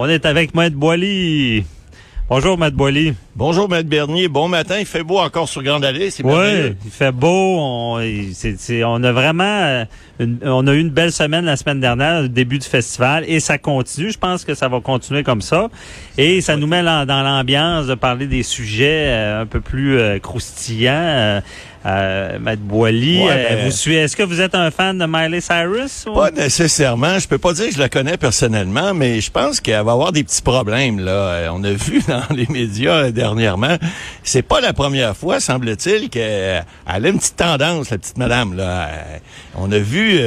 On est avec Maître Boily. Bonjour, Maître Boily. Bonjour, Maître Bernier. Bon matin. Il fait beau encore sur Grande Allée. C'est Oui, il fait beau. On, c'est, on a vraiment, euh, on a eu une belle semaine la semaine dernière, le début du festival, et ça continue. Je pense que ça va continuer comme ça. Et ça nous met dans l'ambiance de parler des sujets euh, un peu plus euh, croustillants. Euh, Matt Boily, euh, vous suivez. Est-ce que vous êtes un fan de Miley Cyrus? Pas nécessairement. Je peux pas dire que je la connais personnellement, mais je pense qu'elle va avoir des petits problèmes. Là, on a vu dans les médias dernièrement. C'est pas la première fois, semble-t-il, qu'elle a une petite tendance, la petite madame. Là. On a vu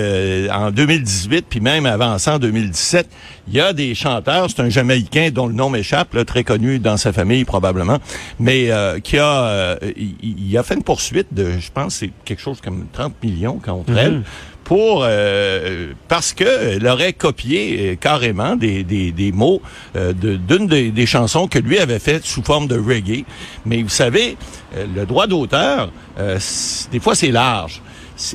en 2018, puis même avant ça, en 2017, il y a des chanteurs. C'est un Jamaïcain dont le nom m'échappe, très connu dans sa famille probablement, mais qui a, il a fait une poursuite de je pense, c'est quelque chose comme 30 millions contre elle mhm. Pour euh, parce que elle aurait copié euh, carrément des mots euh, d'une des, des, chansons que lui avait faites sous forme de reggae. Mais vous savez, le droit d'auteur, des fois c'est large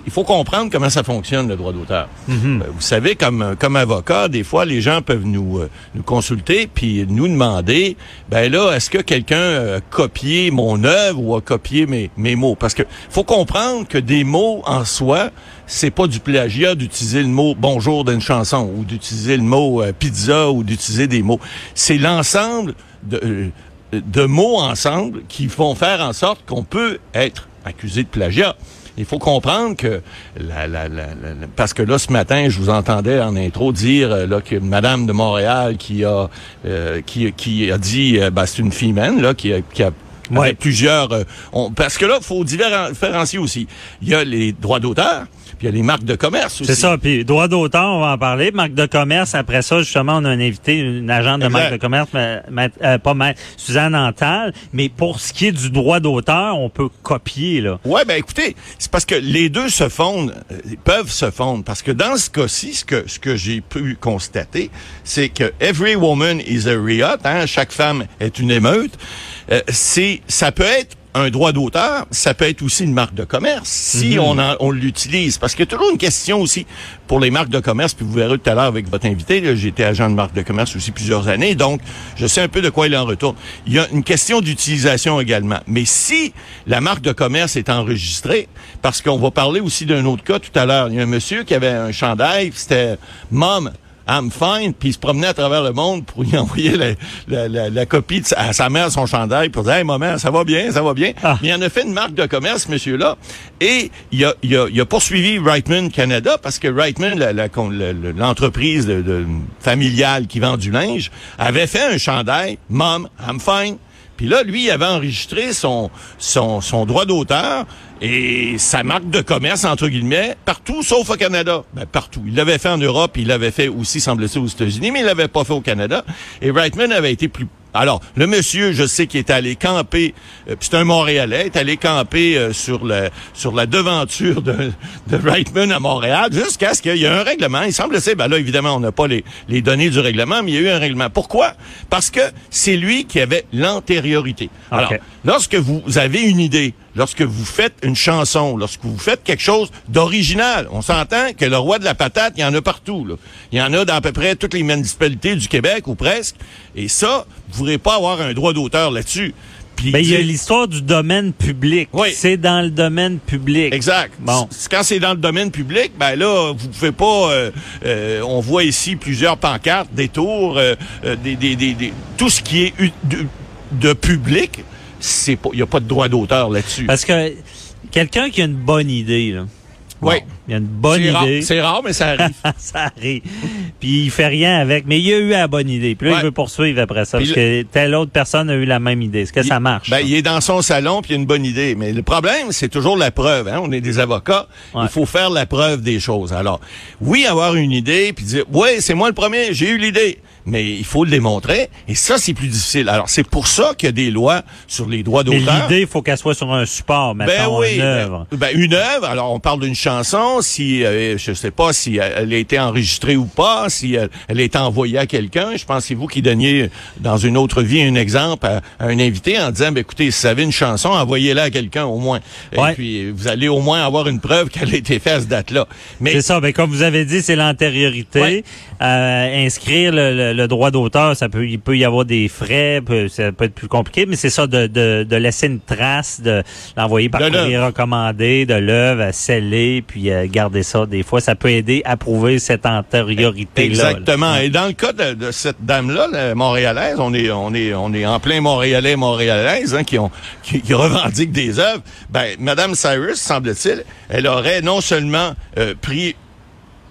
il faut comprendre comment ça fonctionne le droit d'auteur. Mhm. Euh, vous savez, comme comme avocat, des fois les gens peuvent nous euh, nous consulter puis nous demander, ben là, est-ce que quelqu'un a copié mon œuvre ou a copié mes mes mots? Parce que faut comprendre que des mots en soi, c'est pas du plagiat d'utiliser le mot bonjour d'une chanson ou d'utiliser le mot euh, pizza ou d'utiliser des mots. C'est l'ensemble de de mots ensemble qui font faire en sorte qu'on peut être accusé de plagiat il faut comprendre que la, la, la, parce que là ce matin je vous entendais en intro dire euh, là que Madame de Montréal qui a euh, qui, a dit euh, ben, c'est une femelle là qui a, qui a plusieurs parce que là faut différencier aussi il y a les droits d'auteur puis il y a les marques de commerce aussi. C'est ça. Puis droit d'auteur, on va en parler. Marque de commerce, après ça, justement, on a un invité, une agente de marque de commerce, mais, euh, pas mal, Suzanne Antal. Mais pour ce qui est du droit d'auteur, on peut copier, là. Ouais, ben écoutez, c'est parce que les deux se fondent, euh, peuvent se fondre. Parce que dans ce cas-ci, ce que, ce que j'ai pu constater, c'est que every woman is a riot, hein, chaque femme est une émeute. Euh, c'est, ça peut être un droit d'auteur, ça peut être aussi une marque de commerce si mhm. on, on l'utilise. Parce qu'il y a toujours une question aussi pour les marques de commerce, puis vous verrez tout à l'heure avec votre invité, j'étais agent de marque de commerce aussi plusieurs années, donc je sais un peu de quoi il en retourne. Il y a une question d'utilisation également. Mais si la marque de commerce est enregistrée, parce qu'on va parler aussi d'un autre cas tout à l'heure, il y a un monsieur qui avait un chandail, c'était Mom I'm fine, puis il se promenait à travers le monde pour y envoyer la, la, la, copie de sa, à sa mère son chandail pour dire Hey maman, ça va bien, ça va bien. Ah. Mais il en a fait une marque de commerce, monsieur-là. Et il a, il, a, il a poursuivi Reitman Canada parce que Reitman, l'entreprise de, familiale qui vend du linge, avait fait un chandail Mom, I'm fine. Puis là, lui, il avait enregistré son, son, son droit d'auteur et sa marque de commerce, entre guillemets, partout sauf au Canada. Ben, partout. Il l'avait fait en Europe, il l'avait fait aussi, semble-t-il, aux États-Unis, mais il l'avait pas fait au Canada. Et Reitman avait été plus alors, le monsieur, je sais qu'il est allé camper, euh, c'est un Montréalais, est allé camper euh, sur le sur la devanture de, de Reitman à Montréal jusqu'à ce qu'il y ait un règlement. Il semble c'est ben là évidemment on n'a pas les, les données du règlement, mais il y a eu un règlement. Pourquoi? Parce que c'est lui qui avait l'antériorité. Alors, lorsque vous avez une idée, lorsque vous faites une chanson, lorsque vous faites quelque chose d'original, on s'entend que le roi de la patate, il y en a partout. Là. Il y en a dans à peu près toutes les municipalités du Québec ou presque. Et ça, pourrez pas avoir un droit d'auteur là-dessus. Puis ben, il y a l'histoire du domaine public. Oui. C'est dans le domaine public. Exact. Bon. Quand c'est dans le domaine public, ben là, vous pouvez pas. Euh, euh, on voit ici plusieurs pancartes, des tours, euh, des, des, des, tout ce qui est de, de public c'est pas, il y a pas de droit d'auteur là-dessus. Parce que quelqu'un qui a une bonne idée, là. Oui. Il a une bonne idée. c'est rare, mais ça arrive. ça arrive. Puis il fait rien avec, mais il a eu la bonne idée. Puis là, Ouais. il veut poursuivre après ça, Puis parce que telle autre personne a eu la même idée. Est-ce que ça marche? Ben, ça? il est dans son salon puis il a une bonne idée. Mais le problème, c'est toujours la preuve. Hein? On est des avocats. Ouais. Il faut faire la preuve des choses. Alors, oui, avoir une idée puis dire, ouais, c'est moi le premier, j'ai eu l'idée. Mais il faut le démontrer. Et ça, c'est plus difficile. Alors, c'est pour ça qu'il y a des lois sur les droits Mais d'auteur. l'idée, il faut qu'elle soit sur un support, Ben oui, une œuvre. ben, ben, une œuvre. Alors on parle d'une chanson, si euh, je sais pas si elle, a été enregistrée ou pas, si elle, elle a été envoyée à quelqu'un. Je pense que c'est vous qui donniez dans une autre vie un exemple à, à un invité en disant, ben, écoutez, si vous avez une chanson, envoyez-la à quelqu'un au moins. Ouais. Et puis vous allez au moins avoir une preuve qu'elle a été faite à cette date-là. Mais C'est ça. Ben, comme vous avez dit, c'est l'antériorité. Ouais. Euh, inscrire le, le- le droit d'auteur, ça peut, il peut y avoir des frais, peut- ça peut être plus compliqué, mais c'est ça de, de, de laisser une trace, de l'envoyer par courrier recommandé, de l'œuvre, à sceller, puis euh, garder ça. Des fois, ça peut aider à prouver cette antériorité-là. Exactement. là. Et dans le cas de, de cette dame-là, la montréalaise, on est, on est, on est en plein Montréalais, Montréalaise, hein, qui ont, qui, qui revendiquent des œuvres. Ben, Madame Cyrus, semble-t-il, elle aurait non seulement euh, pris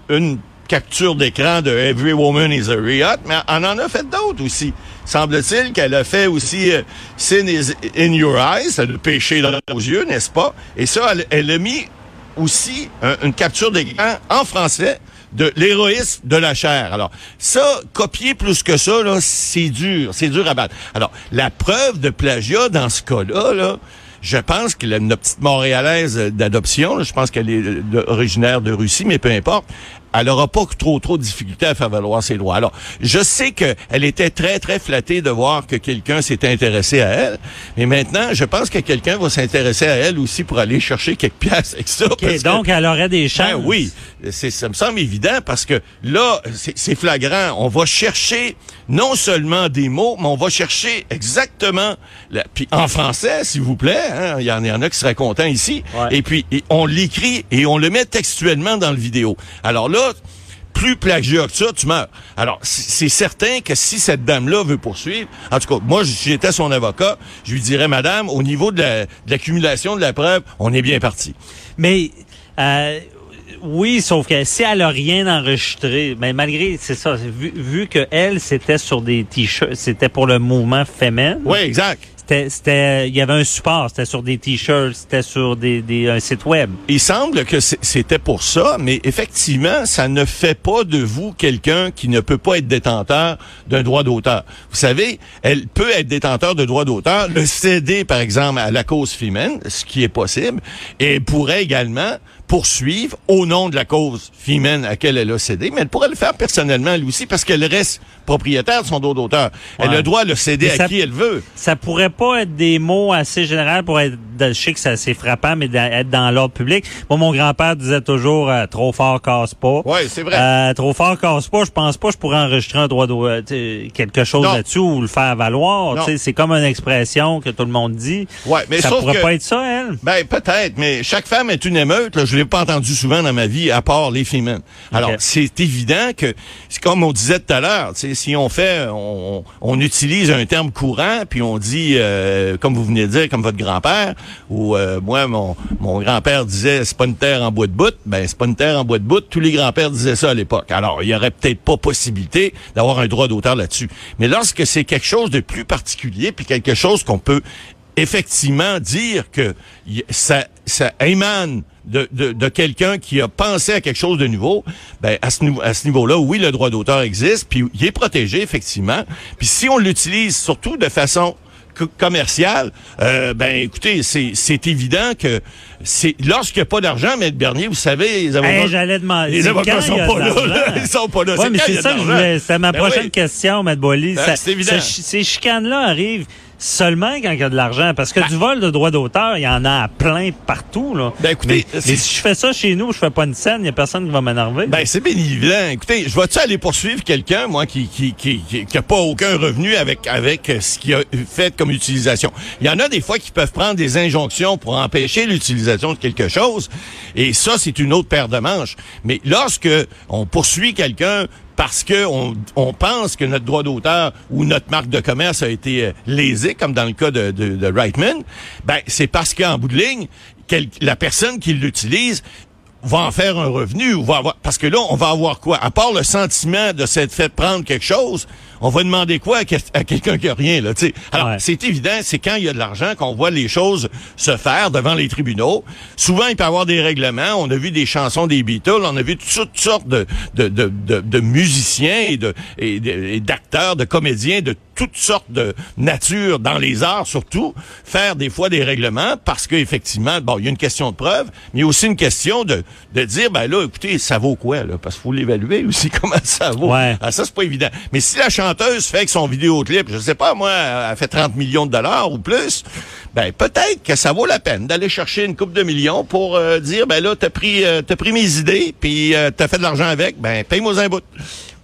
une capture d'écran de Every Woman is a Riot, mais on en a fait d'autres aussi. Semble-t-il qu'elle a fait aussi euh, Sin is in your eyes, le péché dans nos yeux, n'est-ce pas? Et ça, elle, elle a mis aussi un- une capture d'écran en français de l'héroïsme de la chair. Alors, ça, copier plus que ça, là, c'est dur, c'est dur à battre. Alors, la preuve de plagiat dans ce cas-là, là, je pense que la- notre petite Montréalaise d'adoption, je pense qu'elle est euh, originaire de Russie, mais peu importe, elle aura pas trop trop de difficultés à faire valoir ses droits. Alors, je sais qu'elle était très très flattée de voir que quelqu'un s'était intéressé à elle, mais maintenant, je pense que quelqu'un va s'intéresser à elle aussi pour aller chercher quelques pièces avec ça. OK, parce que- donc, elle aurait des chances. ben oui, ça me semble évident parce que là, c'est, flagrant. On va chercher non seulement des mots, mais on va chercher exactement, la, puis en français, s'il vous plaît, hein, il y, en y en a qui seraient contents ici, Ouais. et puis et on l'écrit et on le met textuellement dans le vidéo. Alors là, plus plagiat que ça, tu meurs. Alors, c'est certain que si cette dame-là veut poursuivre, en tout cas, moi, j'étais son avocat, je lui dirais, madame, au niveau de, la- de l'accumulation de la preuve, on est bien parti. Mais euh, oui, sauf que si elle a rien enregistré, mais malgré c'est ça, vu, vu que elle c'était sur des t-shirts, c'était pour le mouvement féminin. Oui, exact. C'était, il y avait un support, c'était sur des t-shirts, c'était sur des, des un site web. Il semble que c'était pour ça, mais effectivement, ça ne fait pas de vous quelqu'un qui ne peut pas être détenteur d'un droit d'auteur. Vous savez, elle peut être détenteur de droit d'auteur, le céder, par exemple, à la cause féminine, ce qui est possible, et pourrait également poursuivre au nom de la cause féminine à laquelle elle a cédé, mais elle pourrait le faire personnellement, elle aussi, parce qu'elle reste propriétaire de son droit d'auteur. Elle a le droit de le céder Mais à ça- qui elle veut. Ça pourrait pas être des mots assez généraux pour être, je sais que c'est frappant, mais d'être dans l'ordre public. Moi, mon grand-père disait toujours euh, trop fort casse pas. Oui, c'est vrai. Euh, trop fort casse pas. Je pense pas que je pourrais enregistrer un droit de euh, quelque chose là-dessus ou le faire valoir. C'est comme une expression que tout le monde dit. Ouais, mais ça pourrait que- pas être ça, elle. Ben peut-être, mais chaque femme est une émeute. Là, je l'ai pas entendu souvent dans ma vie, à part les féminines. Alors c'est évident que, c'est comme on disait tout à l'heure, si on fait, on, on utilise un terme courant, puis on dit, euh, comme vous venez de dire, comme votre grand-père, ou euh, moi mon mon grand-père disait, c'est pas une terre en bois de bout. Ben c'est pas une terre en bois de bout. Tous les grands-pères disaient ça à l'époque. Alors il y aurait peut-être pas possibilité d'avoir un droit d'auteur là-dessus. Mais lorsque c'est quelque chose de plus particulier, puis quelque chose qu'on peut effectivement dire que ça, ça émane de, de, de quelqu'un qui a pensé à quelque chose de nouveau, ben à ce, à ce niveau-là, oui, le droit d'auteur existe, puis il est protégé, effectivement. Puis si on l'utilise surtout de façon co- commerciale, euh, ben écoutez, c'est c'est évident que c'est lorsqu'il n'y a pas d'argent, mais Bernier, vous savez, les avocats, Hey, J'allais demander. les c'est avocats sont pas là, là. Ils sont pas là. Ouais, mais c'est ça. C'était ma Ben prochaine oui. question, Matt Boily. Ben, c'est évident. ce- ces chicanes-là arrivent seulement quand il y a de l'argent. Parce que Ben- du vol de droit d'auteur, il y en a à plein partout. Là. Ben, écoutez, mais, si je fais ça chez nous, je fais pas une scène, il n'y a personne qui va m'énerver. Ben, c'est bien évident. Écoutez, je vais-tu aller poursuivre quelqu'un, moi, qui, qui, qui, qui, qui a pas aucun revenu avec, avec euh, ce qu'il a fait comme utilisation? Il y en a des fois qui peuvent prendre des injonctions pour empêcher l'utilisation de quelque chose. Et ça, c'est une autre paire de manches. Mais lorsque on poursuit quelqu'un parce que on, on pense que notre droit d'auteur ou notre marque de commerce a été euh, lésée, comme dans le cas de, de, de Reitman, ben c'est parce qu'en bout de ligne, quel- la personne qui l'utilise va en faire un revenu va parce que là, on va avoir quoi? À part le sentiment de s'être fait prendre quelque chose, on va demander quoi à, quelqu'un qui a rien, là, tu sais. Alors, c'est évident, c'est quand il y a de l'argent qu'on voit les choses se faire devant les tribunaux. Souvent, il peut y avoir des règlements. On a vu des chansons des Beatles, on a vu toutes sortes de, de, de, de, musiciens et de, et d'acteurs, de comédiens, de toutes sortes de nature dans les arts surtout, faire des fois des règlements parce qu'effectivement, bon, il y a une question de preuve, mais il y a aussi une question de, de dire, ben là, écoutez, ça vaut quoi, là? Parce qu'il faut l'évaluer aussi, comment ça vaut. Ouais. Ah, ça, c'est pas évident. Mais si la fait que son vidéoclip, je sais pas, moi, elle fait 30 millions de dollars ou plus, ben peut-être que ça vaut la peine d'aller chercher une coupe de millions pour euh, dire, ben là, t'as pris, euh, pris mes idées, puis euh, t'as fait de l'argent avec, ben paye-moi un bout.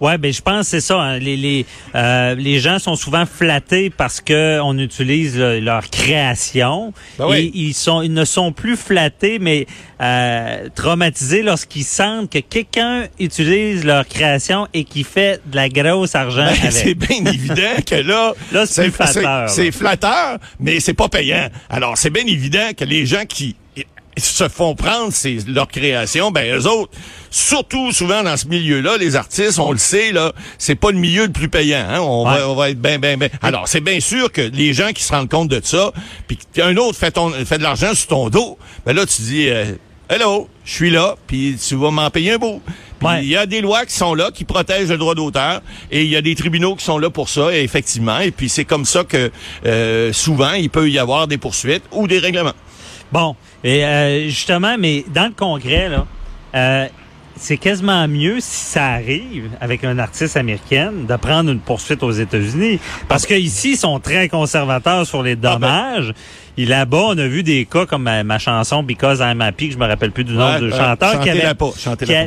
Ouais, ben je pense c'est ça. Hein. Les les euh, les gens sont souvent flattés parce que on utilise leur création ben et ils sont ils ne sont plus flattés mais euh, traumatisés lorsqu'ils sentent que quelqu'un utilise leur création et qui fait de la grosse argent ben, avec. C'est bien évident que là, là c'est flatteur. C'est flatteur, mais c'est pas payant. Alors c'est bien évident que les gens qui se font prendre c'est leur création, ben eux autres, surtout souvent dans ce milieu-là, les artistes, on le sait là, c'est pas le milieu le plus payant. Hein? On, va, on va être ben ben ben. Alors c'est bien sûr que les gens qui se rendent compte de ça, puis qu'un autre fait ton fait de l'argent sur ton dos, ben là tu dis euh, Hello, je suis là, puis tu vas m'en payer un bout. Il y a des lois qui sont là, qui protègent le droit d'auteur, et il y a des tribunaux qui sont là pour ça, effectivement. Et puis c'est comme ça que euh, souvent il peut y avoir des poursuites ou des règlements. Bon, et euh, justement, mais dans le congrès, là, euh, c'est quasiment mieux si ça arrive avec un artiste américaine de prendre une poursuite aux États-Unis. Parce que ici, ils sont très conservateurs sur les ah, ben. dommages. Et là-bas, on a vu des cas comme ma, chanson Because I'm Happy, que je me rappelle plus du nom du chanteur. qui avait, pas,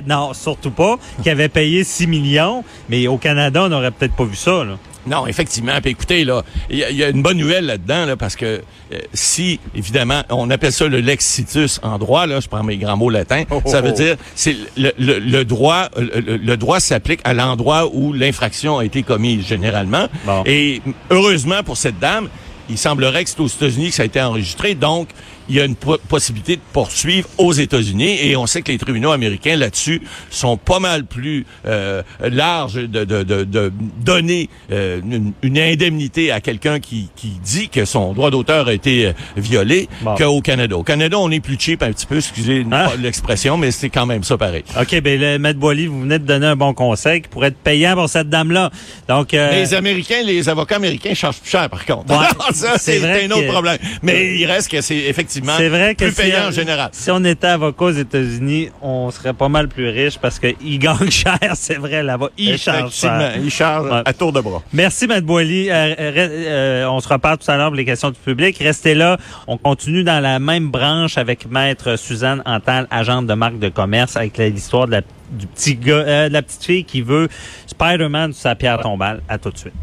non, surtout pas, qui avait payé 6 millions. Mais au Canada, on n'aurait peut-être pas vu ça. Là. Non, effectivement. Puis écoutez, là, il y, a une bonne nouvelle là-dedans, là, parce que euh, si, évidemment, on appelle ça le lexitus en droit, là, je prends mes grands mots latins, oh, oh, ça veut oh. dire c'est le, le, droit, le, droit s'applique à l'endroit où l'infraction a été commise généralement. Et heureusement pour cette dame, il semblerait que c'est aux États-Unis que ça a été enregistré, donc il y a une possibilité de poursuivre aux États-Unis et on sait que les tribunaux américains là-dessus sont pas mal plus euh, larges de, de, de, de donner euh, une, indemnité à quelqu'un qui, qui dit que son droit d'auteur a été euh, violé qu'au Canada. Au Canada, on est plus cheap un petit peu, excusez ah. l'expression, mais c'est quand même ça pareil. OK, ben le Maître Boily, vous venez de donner un bon conseil qui pourrait être payant pour cette dame-là. Donc Les Américains, les avocats américains chargent plus cher par contre. ça, c'est un autre problème. Mais il reste que c'est effectivement c'est vrai que si, en général. Si on était avocat aux États-Unis, on serait pas mal plus riche parce qu'ils gagnent cher, c'est vrai, là-bas. Ils chargent cher. Ils chargent à tour de bras. Merci, Mme Boily. Euh, euh, on se reparle tout à l'heure pour les questions du public. Restez là. On continue dans la même branche avec Maître Suzanne Antal, agente de marque de commerce, avec l'histoire de la, du petit gars, euh, de la petite fille qui veut Spider-Man sur sa pierre tombale. À tout de suite.